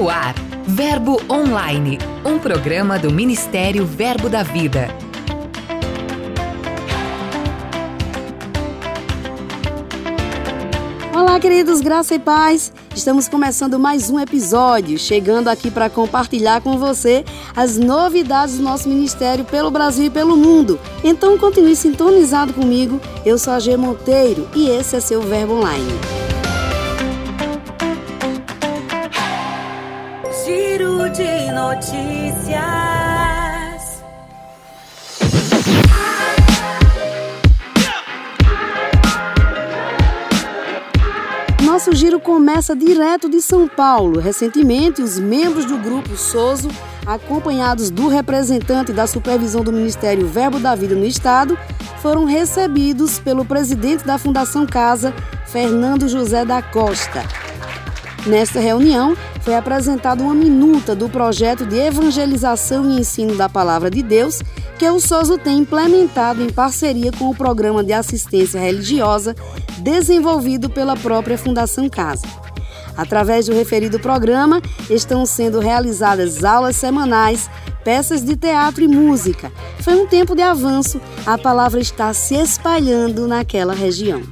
No ar, Verbo Online, um programa do Ministério Verbo da Vida. Olá, queridos, graça e paz. Estamos começando mais um episódio, chegando aqui para compartilhar com você as novidades do nosso ministério pelo Brasil e pelo mundo. Então continue sintonizado comigo. Eu sou a G Monteiro e esse é seu Verbo Online. Notícias. Nosso giro começa direto de São Paulo. Recentemente, os membros do grupo Soso, acompanhados do representante da supervisão do Ministério Verbo da Vida no Estado, foram recebidos pelo presidente da Fundação Casa, Fernando José da Costa. Nesta reunião, foi apresentada uma minuta do projeto de evangelização e ensino da Palavra de Deus que o SOSO tem implementado em parceria com o Programa de Assistência Religiosa desenvolvido pela própria Fundação Casa. Através do referido programa, estão sendo realizadas aulas semanais, peças de teatro e música. Foi um tempo de avanço, a palavra está se espalhando naquela região.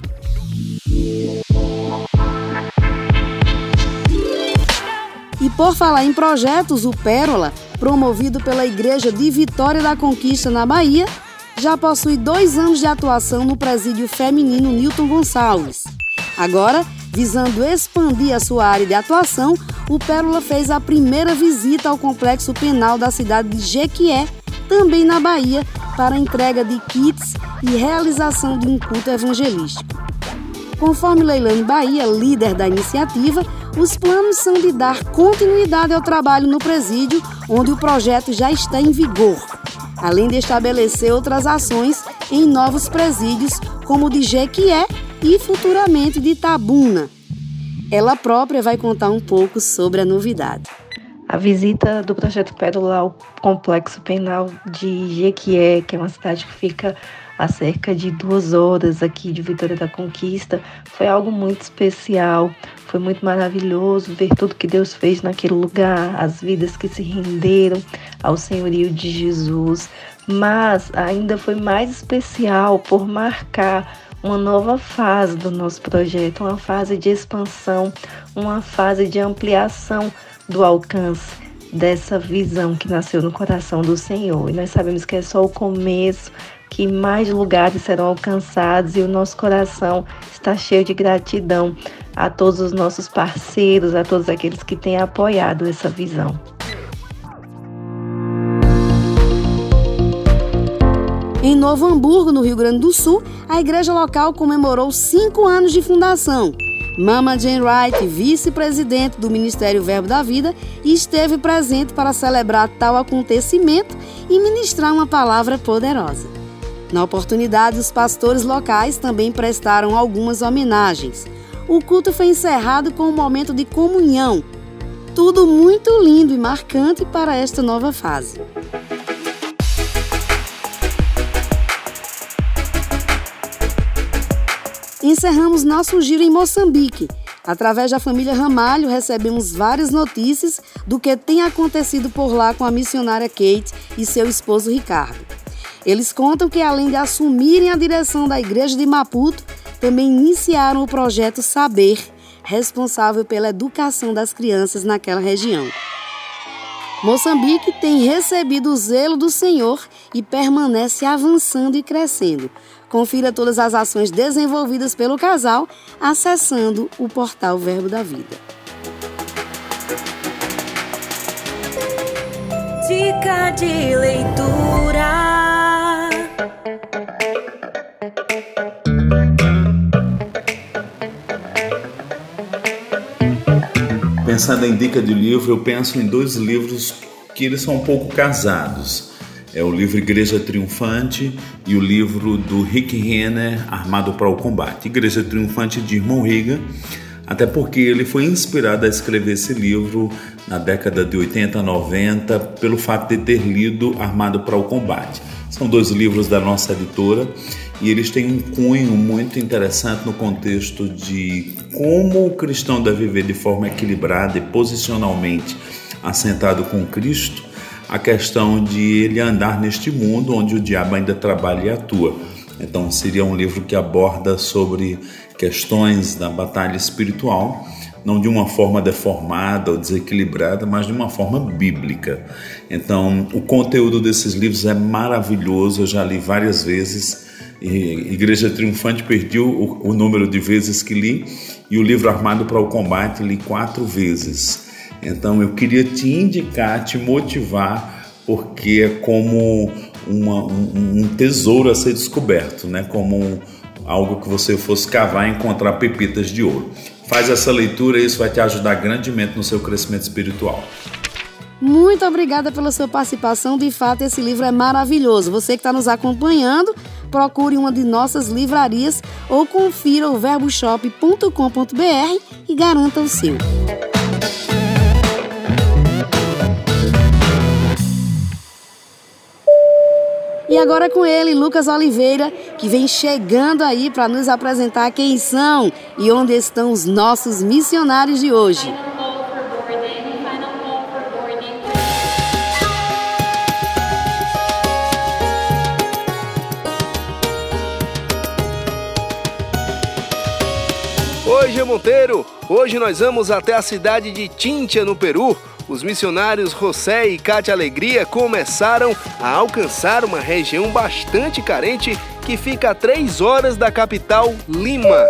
Por falar em projetos, o Pérola, promovido pela Igreja de Vitória da Conquista na Bahia, já possui dois anos de atuação no presídio feminino Newton Gonçalves. Agora, visando expandir a sua área de atuação, o Pérola fez a primeira visita ao complexo penal da cidade de Jequié, também na Bahia, para entrega de kits e realização de um culto evangelístico. Conforme Leilane Bahia, líder da iniciativa, os planos são de dar continuidade ao trabalho no presídio, onde o projeto já está em vigor, além de estabelecer outras ações em novos presídios, como o de Jequié e futuramente de Tabuna. Ela própria vai contar um pouco sobre a novidade. A visita do projeto Pérola ao complexo penal de Jequié, que é uma cidade que fica a cerca de duas horas aqui de Vitória da Conquista, foi algo muito especial. Foi muito maravilhoso ver tudo que Deus fez naquele lugar, as vidas que se renderam ao senhorio de Jesus. Mas ainda foi mais especial por marcar uma nova fase do nosso projeto, uma fase de expansão, uma fase de ampliação do alcance dessa visão que nasceu no coração do Senhor. E nós sabemos que é só o começo, que mais lugares serão alcançados e o nosso coração está cheio de gratidão a todos os nossos parceiros, a todos aqueles que têm apoiado essa visão. Em Novo Hamburgo, no Rio Grande do Sul, a igreja local comemorou cinco anos de fundação. Mama Jane Wright, vice-presidente do Ministério Verbo da Vida, esteve presente para celebrar tal acontecimento e ministrar uma palavra poderosa. Na oportunidade, os pastores locais também prestaram algumas homenagens. O culto foi encerrado com um momento de comunhão. Tudo muito lindo e marcante para esta nova fase. Encerramos nosso giro em Moçambique. Através da família Ramalho, recebemos várias notícias do que tem acontecido por lá com a missionária Kate e seu esposo Ricardo. Eles contam que, além de assumirem a direção da igreja de Maputo, também iniciaram o projeto Saber, responsável pela educação das crianças naquela região. Moçambique tem recebido o zelo do Senhor e permanece avançando e crescendo. Confira todas as ações desenvolvidas pelo casal acessando o portal Verbo da Vida. Dica de leitura. Pensando em dica de livro, eu penso em dois livros que eles são um pouco casados. É o livro Igreja Triunfante e o livro do Rick Renner, Armado para o Combate. Igreja Triunfante de Irmão Riga, até porque ele foi inspirado a escrever esse livro na década de 80, 90, pelo fato de ter lido Armado para o Combate. São dois livros da nossa editora e eles têm um cunho muito interessante no contexto de como o cristão deve viver de forma equilibrada e posicionalmente assentado com Cristo, a questão de ele andar neste mundo onde o diabo ainda trabalha e atua. Então, seria um livro que aborda sobre questões da batalha espiritual, não de uma forma deformada ou desequilibrada, mas de uma forma bíblica. Então, o conteúdo desses livros é maravilhoso, eu já li várias vezes. Igreja Triunfante perdi o, o número de vezes que li e o livro Armado para o Combate li quatro vezes. Então eu queria te indicar, te motivar, porque é como uma, um, um, tesouro a ser descoberto, né? Como um, algo que você fosse cavar e encontrar pepitas de ouro. Faz essa leitura e isso vai te ajudar grandemente no seu crescimento espiritual. Muito obrigada pela sua participação. De fato, esse livro é maravilhoso. Você que está nos acompanhando, procure uma de nossas livrarias ou confira o verboshop.com.br e garanta o seu. E agora com ele, Lucas Oliveira, que vem chegando aí para nos apresentar quem são e onde estão os nossos missionários de hoje. Oi, G. Monteiro! Hoje nós vamos até a cidade de Tintia, no Peru, os missionários José e Cátia Alegria começaram a alcançar uma região bastante carente que fica a três horas da capital, Lima.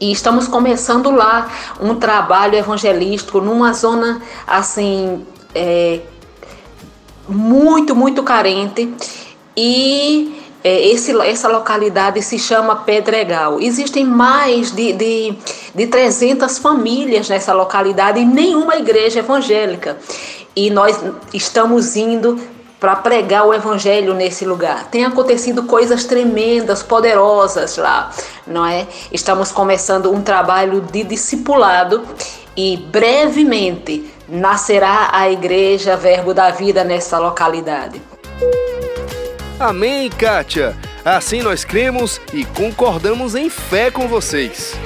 E estamos começando lá um trabalho evangelístico numa zona assim é, muito, muito carente. E esse, essa localidade se chama Pedregal. Existem mais de, de, de 300 famílias nessa localidade e nenhuma igreja evangélica. E nós estamos indo para pregar o evangelho nesse lugar. Tem acontecido coisas tremendas, poderosas lá, não é? Estamos começando um trabalho de discipulado e brevemente nascerá a igreja Verbo da Vida nessa localidade. Amém, Kátia! Assim nós cremos e concordamos em fé com vocês.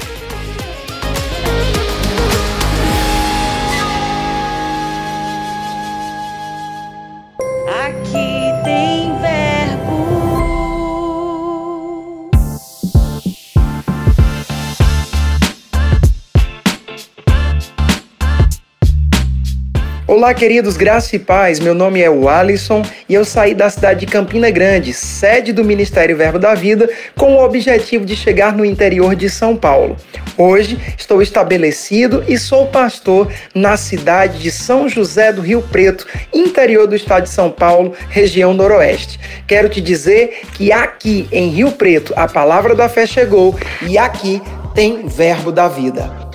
Olá, queridos, graça e paz. Meu nome é o Alisson e eu saí da cidade de Campina Grande, sede do Ministério Verbo da Vida, com o objetivo de chegar no interior de São Paulo. Hoje estou estabelecido e sou pastor na cidade de São José do Rio Preto, interior do estado de São Paulo, região noroeste. Quero te dizer que aqui em Rio Preto a palavra da fé chegou e aqui tem Verbo da Vida.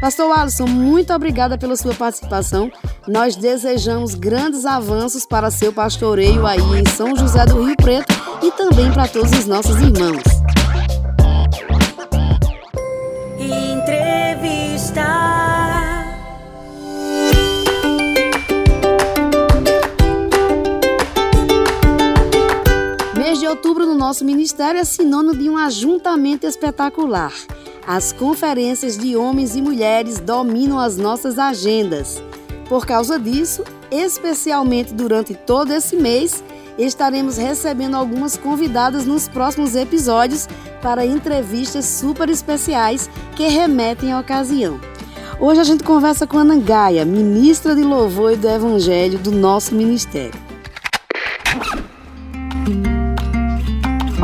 Pastor Alisson, muito obrigada pela sua participação. Nós desejamos grandes avanços para seu pastoreio aí em São José do Rio Preto e também para todos os nossos irmãos. Entrevista. Outubro no nosso ministério é sinônimo de um ajuntamento espetacular. As conferências de homens e mulheres dominam as nossas agendas. Por causa disso, especialmente durante todo esse mês, estaremos recebendo algumas convidadas nos próximos episódios para entrevistas super especiais que remetem à ocasião. Hoje a gente conversa com Ana Gaia, ministra de louvor e do evangelho do nosso ministério.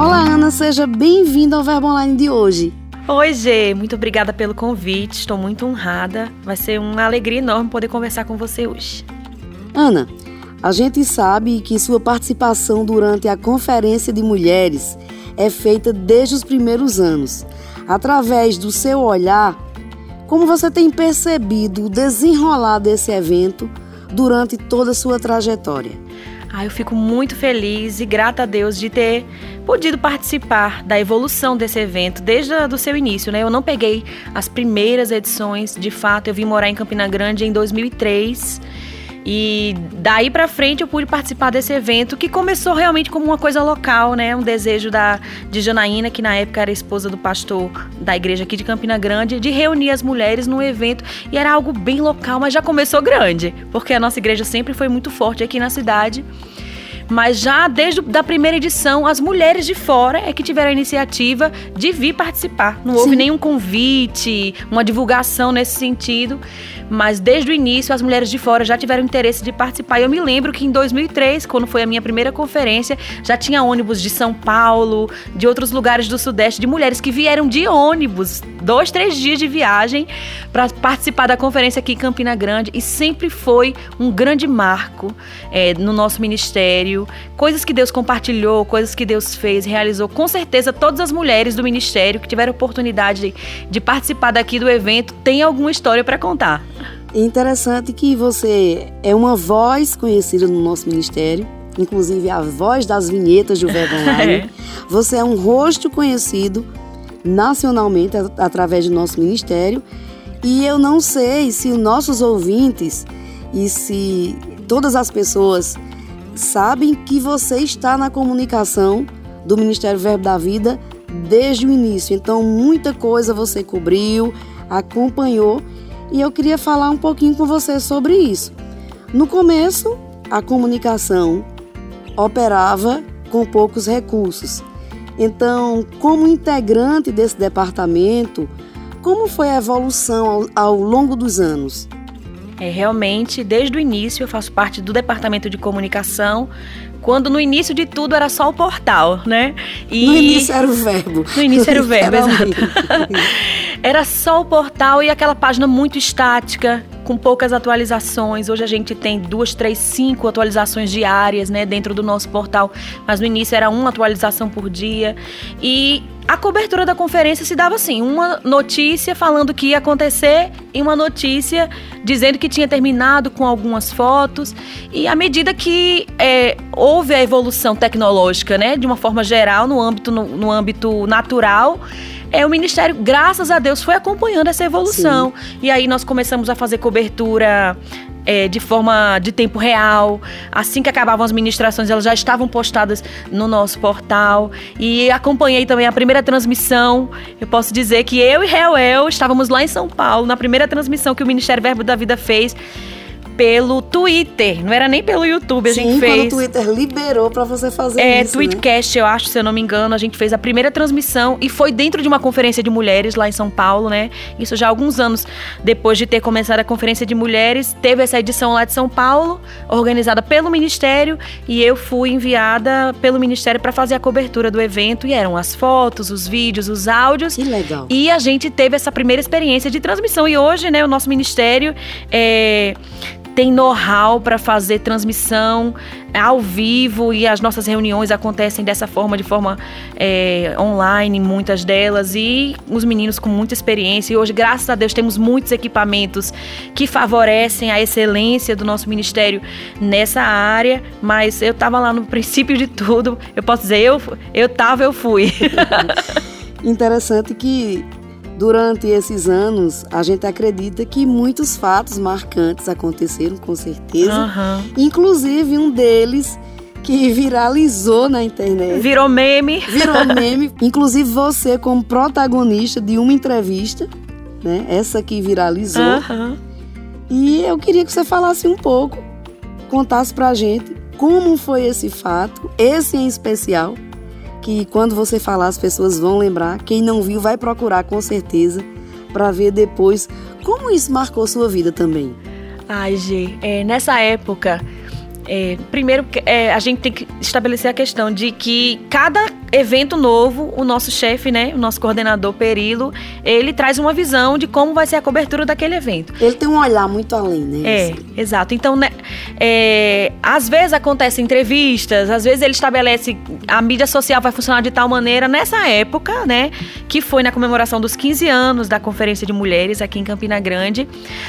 Olá, Ana, seja bem-vinda ao Verbo Online de hoje. Oi, Gê, muito obrigada pelo convite, estou muito honrada. Vai ser uma alegria enorme poder conversar com você hoje. Ana, a gente sabe que sua participação durante a Conferência de Mulheres é feita desde os primeiros anos. Através do seu olhar, como você tem percebido o desenrolar desse evento durante toda a sua trajetória? Ah, eu fico muito feliz e grata a Deus de ter podido participar da evolução desse evento desde o seu início, né? Eu não peguei as primeiras edições, de fato, eu vim morar em Campina Grande em 2003 E daí para frente eu pude participar desse evento que começou realmente como uma coisa local, né? Um desejo da de Janaína, que na época era esposa do pastor da igreja aqui de Campina Grande, de reunir as mulheres num evento e era algo bem local, mas já começou grande, porque a nossa igreja sempre foi muito forte aqui na cidade. Mas já desde a primeira edição, as mulheres de fora é que tiveram a iniciativa de vir participar. Não houve Sim. nenhum convite, uma divulgação nesse sentido. Mas desde o início, as mulheres de fora já tiveram interesse de participar. E eu me lembro que em 2003, quando foi a minha primeira conferência, já tinha ônibus de São Paulo, de outros lugares do Sudeste, de mulheres que vieram de ônibus, dois, três dias de viagem, para participar da conferência aqui em Campina Grande. E sempre foi um grande marco é, no nosso ministério. Coisas que Deus compartilhou, coisas que Deus fez, realizou. Com certeza, todas as mulheres do ministério que tiveram oportunidade de, de participar daqui do evento têm alguma história para contar. Interessante que você é uma voz conhecida no nosso ministério, inclusive a voz das vinhetas do Verbo Online. É. Você é um rosto conhecido nacionalmente através do nosso ministério. E eu não sei se os nossos ouvintes e se todas as pessoas sabem que você está na comunicação do Ministério Verbo da Vida desde o início. Então, muita coisa você cobriu, acompanhou e eu queria falar um pouquinho com você sobre isso. No começo, a comunicação operava com poucos recursos. Então, como integrante desse departamento, como foi a evolução ao, ao longo dos anos? É, realmente, desde o início, eu faço parte do departamento de comunicação, quando no início de tudo era só o portal, né? E no início era o verbo. No início era o verbo, exato. era só o portal e aquela página muito estática, com poucas atualizações. Hoje a gente tem duas, três, cinco atualizações diárias, né, dentro do nosso portal. Mas no início era uma atualização por dia. E a cobertura da conferência se dava assim: uma notícia falando que ia acontecer e uma notícia dizendo que tinha terminado com algumas fotos. E à medida que é, houve a evolução tecnológica, né, de uma forma geral, no âmbito, no, no âmbito natural é, o Ministério, graças a Deus, foi acompanhando essa evolução. Sim. E aí nós começamos a fazer cobertura é, de forma de tempo real. Assim que acabavam as ministrações, elas já estavam postadas no nosso portal. E acompanhei também a primeira transmissão. Eu posso dizer que eu e Reuel estávamos lá em São Paulo, na primeira transmissão que o Ministério Verbo da Vida fez pelo Twitter, não era nem pelo YouTube, a Sim, gente fez. Sim, o Twitter liberou para você fazer é, isso. É, Tweetcast, né? eu acho, se eu não me engano, a gente fez a primeira transmissão e foi dentro de uma conferência de mulheres lá em São Paulo, né? Isso já há alguns anos depois de ter começado a conferência de mulheres, teve essa edição lá de São Paulo, organizada pelo ministério, e eu fui enviada pelo ministério para fazer a cobertura do evento e eram as fotos, os vídeos, os áudios. Que legal. E a gente teve essa primeira experiência de transmissão e hoje, né, o nosso ministério é, tem know-how para fazer transmissão ao vivo e as nossas reuniões acontecem dessa forma, de forma é, online, muitas delas, e os meninos com muita experiência. E hoje, graças a Deus, temos muitos equipamentos que favorecem a excelência do nosso ministério nessa área. Mas eu estava lá no princípio de tudo, eu posso dizer, eu, eu tava, eu fui. Interessante que Durante esses anos, a gente acredita que muitos fatos marcantes aconteceram, com certeza. Uhum. Inclusive um deles que viralizou na internet. Virou meme. Virou meme. Inclusive você como protagonista de uma entrevista, né? Essa que viralizou. Uhum. E eu queria que você falasse um pouco, contasse pra gente como foi esse fato, esse em especial, que quando você falar as pessoas vão lembrar. Quem não viu vai procurar com certeza para ver depois como isso marcou sua vida também. Ai, G, é, nessa época é, primeiro, é, a gente tem que estabelecer a questão de que cada evento novo, o nosso chefe, né, o nosso coordenador Perilo, ele traz uma visão de como vai ser a cobertura daquele evento. Ele tem um olhar muito além, né? É, exato. Então, né, é, às vezes acontecem entrevistas, às vezes ele estabelece a mídia social vai funcionar de tal maneira. Nessa época, né, que foi na comemoração dos 15 anos da Conferência de Mulheres aqui em Campina Grande,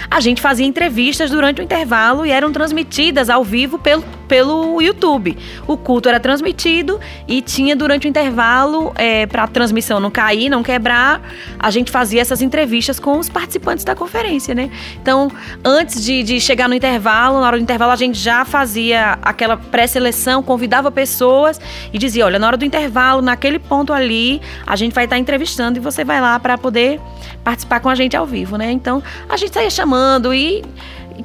a gente fazia entrevistas durante o intervalo e eram transmitidas ao vivo pelo pelo YouTube. O culto era transmitido e tinha durante o intervalo, é, para a transmissão não cair, não quebrar, a gente fazia essas entrevistas com os participantes da conferência, né? Então, antes de, de chegar no intervalo, na hora do intervalo, a gente já fazia aquela pré-seleção, convidava pessoas e dizia: olha, na hora do intervalo, naquele ponto ali, a gente vai estar entrevistando e você vai lá para poder participar com a gente ao vivo, né? Então, a gente saía chamando e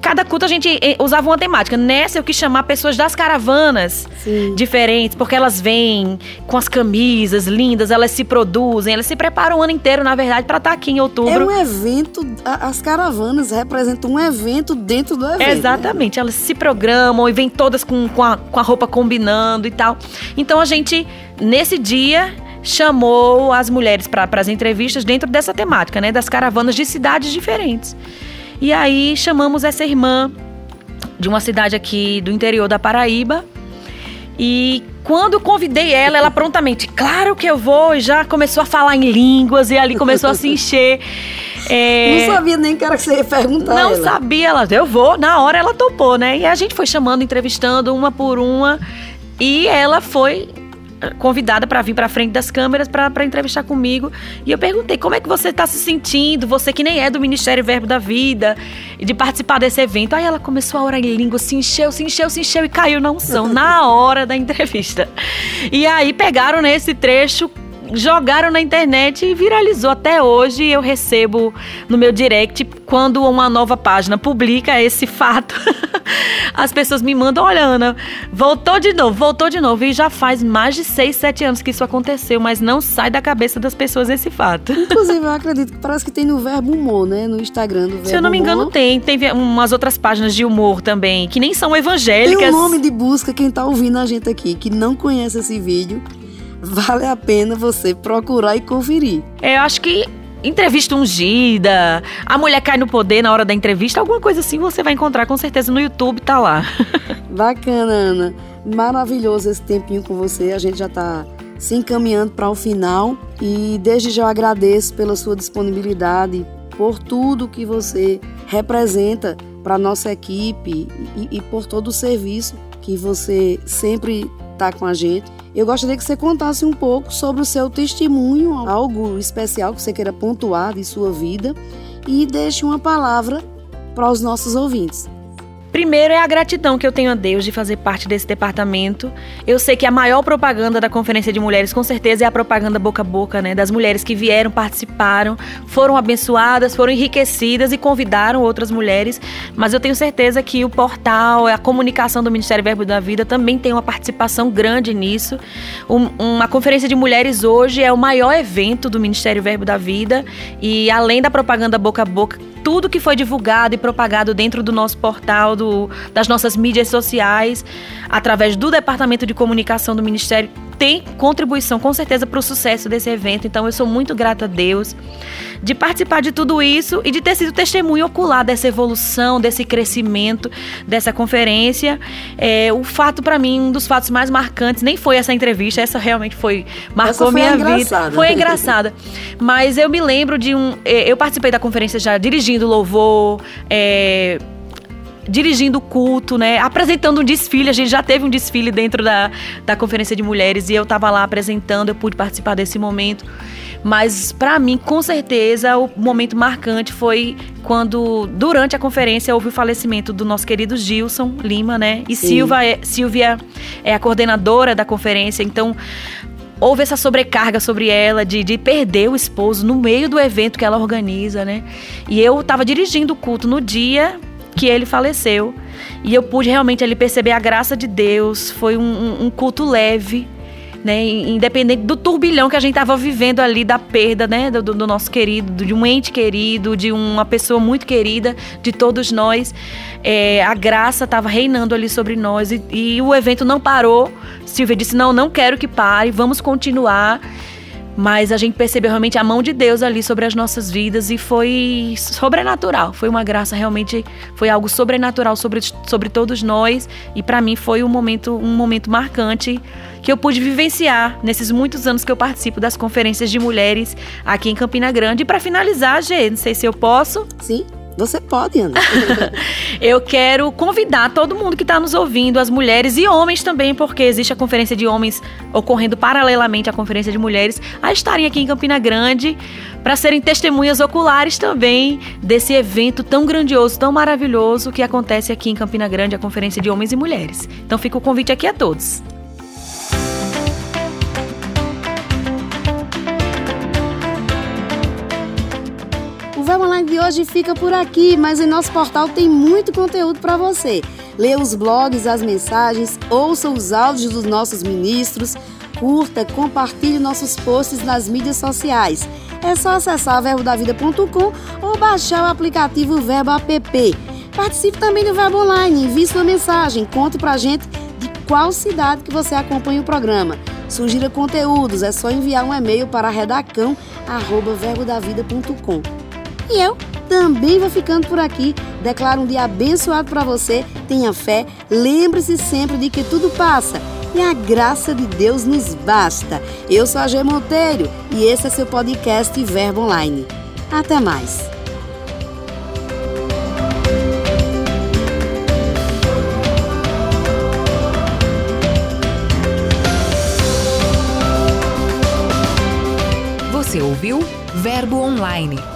cada culto a gente eh, usava uma temática. Nessa eu quis chamar pessoas das caravanas Sim. diferentes, porque elas vêm com as camisas lindas, elas se produzem, elas se preparam o ano inteiro, na verdade, para estar tá aqui em outubro. É um evento, as caravanas representam um evento dentro do evento. Né? Exatamente, né? elas se programam e vêm todas com, com, a, com a roupa combinando e tal. Então a gente, nesse dia, chamou as mulheres para as entrevistas dentro dessa temática, né? Das caravanas de cidades diferentes. E aí chamamos essa irmã de uma cidade aqui do interior da Paraíba. E quando convidei ela, ela prontamente, claro que eu vou, e já começou a falar em línguas e ali começou a se encher. É... Não sabia nem que era que você ia perguntar. Não ela. sabia, ela, eu vou, na hora ela topou, né? E a gente foi chamando, entrevistando uma por uma. E ela foi convidada para vir para frente das câmeras para entrevistar comigo. E eu perguntei: como é que você está se sentindo? Você que nem é do Ministério Verbo da Vida, de participar desse evento. Aí ela começou a orar em língua, se encheu, se encheu, se encheu e caiu na unção na hora da entrevista. E aí pegaram nesse trecho jogaram na internet e viralizou. Até hoje eu recebo no meu direct, quando uma nova página publica esse fato, as pessoas me mandam: olha, Ana, voltou de novo, voltou de novo. E já faz mais de 6, 7 anos que isso aconteceu, mas não sai da cabeça das pessoas esse fato. Inclusive, eu acredito que parece que tem no Verbo Humor, né? No Instagram do Verbo Se eu não me engano, humor. tem. Tem umas outras páginas de humor também, que nem são evangélicas. Tem um nome de busca, quem tá ouvindo a gente aqui, que não conhece esse vídeo vale a pena você procurar e conferir. É, eu acho que entrevista ungida, a mulher cai no poder na hora da entrevista, alguma coisa assim você vai encontrar com certeza no YouTube, tá lá. Bacana, Ana. Maravilhoso esse tempinho com você. A gente já tá se encaminhando para o final e desde já eu agradeço pela sua disponibilidade, por tudo que você representa para nossa equipe e, e por todo o serviço que você sempre está com a gente. Eu gostaria que você contasse um pouco sobre o seu testemunho, algo especial que você queira pontuar de sua vida e deixe uma palavra para os nossos ouvintes. Primeiro é a gratidão que eu tenho a Deus de fazer parte desse departamento. Eu sei que a maior propaganda da Conferência de Mulheres, com certeza, é a propaganda boca a boca, né? Das mulheres que vieram, participaram, foram abençoadas, foram enriquecidas e convidaram outras mulheres. Mas eu tenho certeza que o portal, a comunicação do Ministério Verbo da Vida também tem uma participação grande nisso. Um, uma Conferência de Mulheres hoje é o maior evento do Ministério Verbo da Vida. E além da propaganda boca a boca, tudo que foi divulgado e propagado dentro do nosso portal, do do, das nossas mídias sociais, através do Departamento de Comunicação do Ministério, tem contribuição com certeza para o sucesso desse evento. Então eu sou muito grata a Deus de participar de tudo isso e de ter sido testemunho ocular dessa evolução, desse crescimento, dessa conferência. É, o fato para mim, um dos fatos mais marcantes, nem foi essa entrevista, essa realmente foi marcou foi minha vida. Foi engraçada. Mas eu me lembro de um, é, eu participei da conferência já dirigindo louvor. É, dirigindo o culto, né? Apresentando um desfile. A gente já teve um desfile dentro da, da Conferência de Mulheres e eu estava lá apresentando, eu pude participar desse momento. Mas para mim, com certeza, o momento marcante foi quando, durante a conferência, houve o falecimento do nosso querido Gilson Lima, né? E Silva é, Silvia é a coordenadora da conferência, então houve essa sobrecarga sobre ela de, de perder o esposo no meio do evento que ela organiza, né? E eu estava dirigindo o culto no dia que ele faleceu. E eu pude realmente ali perceber a graça de Deus. Foi um, um, culto leve, né? Independente do turbilhão que a gente estava vivendo ali, da perda, né? Do, do, nosso querido, de um ente querido, de uma pessoa muito querida, de todos nós. É, a graça estava reinando ali sobre nós e, e o evento não parou. Silvia disse: Não, não quero que pare, vamos continuar. Mas a gente percebeu realmente a mão de Deus ali sobre as nossas vidas e foi sobrenatural. Foi uma graça realmente, foi algo sobrenatural sobre, sobre todos nós e para mim foi um momento, um momento marcante que eu pude vivenciar nesses muitos anos que eu participo das conferências de mulheres aqui em Campina Grande. E para finalizar, Gê, não sei se eu posso. Sim. Você pode, Ana. eu quero convidar todo mundo que está nos ouvindo, as mulheres e homens também, porque existe a conferência de homens ocorrendo paralelamente à conferência de mulheres, a estarem aqui em Campina Grande para serem testemunhas oculares também desse evento tão grandioso, tão maravilhoso que acontece aqui em Campina Grande, a conferência de homens e mulheres. Então fica o convite aqui a todos. Online de hoje fica por aqui, mas em nosso portal tem muito conteúdo para você. Leia os blogs, as mensagens, ouça os áudios dos nossos ministros, curta, compartilhe nossos posts nas mídias sociais. É só acessar verbodavida.com ou baixar o aplicativo Verbo App. Participe também do Verbo Online, envie sua mensagem, conte pra gente de qual cidade que você acompanha o programa. Sugira conteúdos, é só enviar um e-mail para redacão@verbodavida.com. E eu também vou ficando por aqui. Declaro um dia abençoado para você. Tenha fé. Lembre-se sempre de que tudo passa e a graça de Deus nos basta. Eu sou a G Monteiro e esse é seu podcast Verbo Online. Até mais. Você ouviu Verbo Online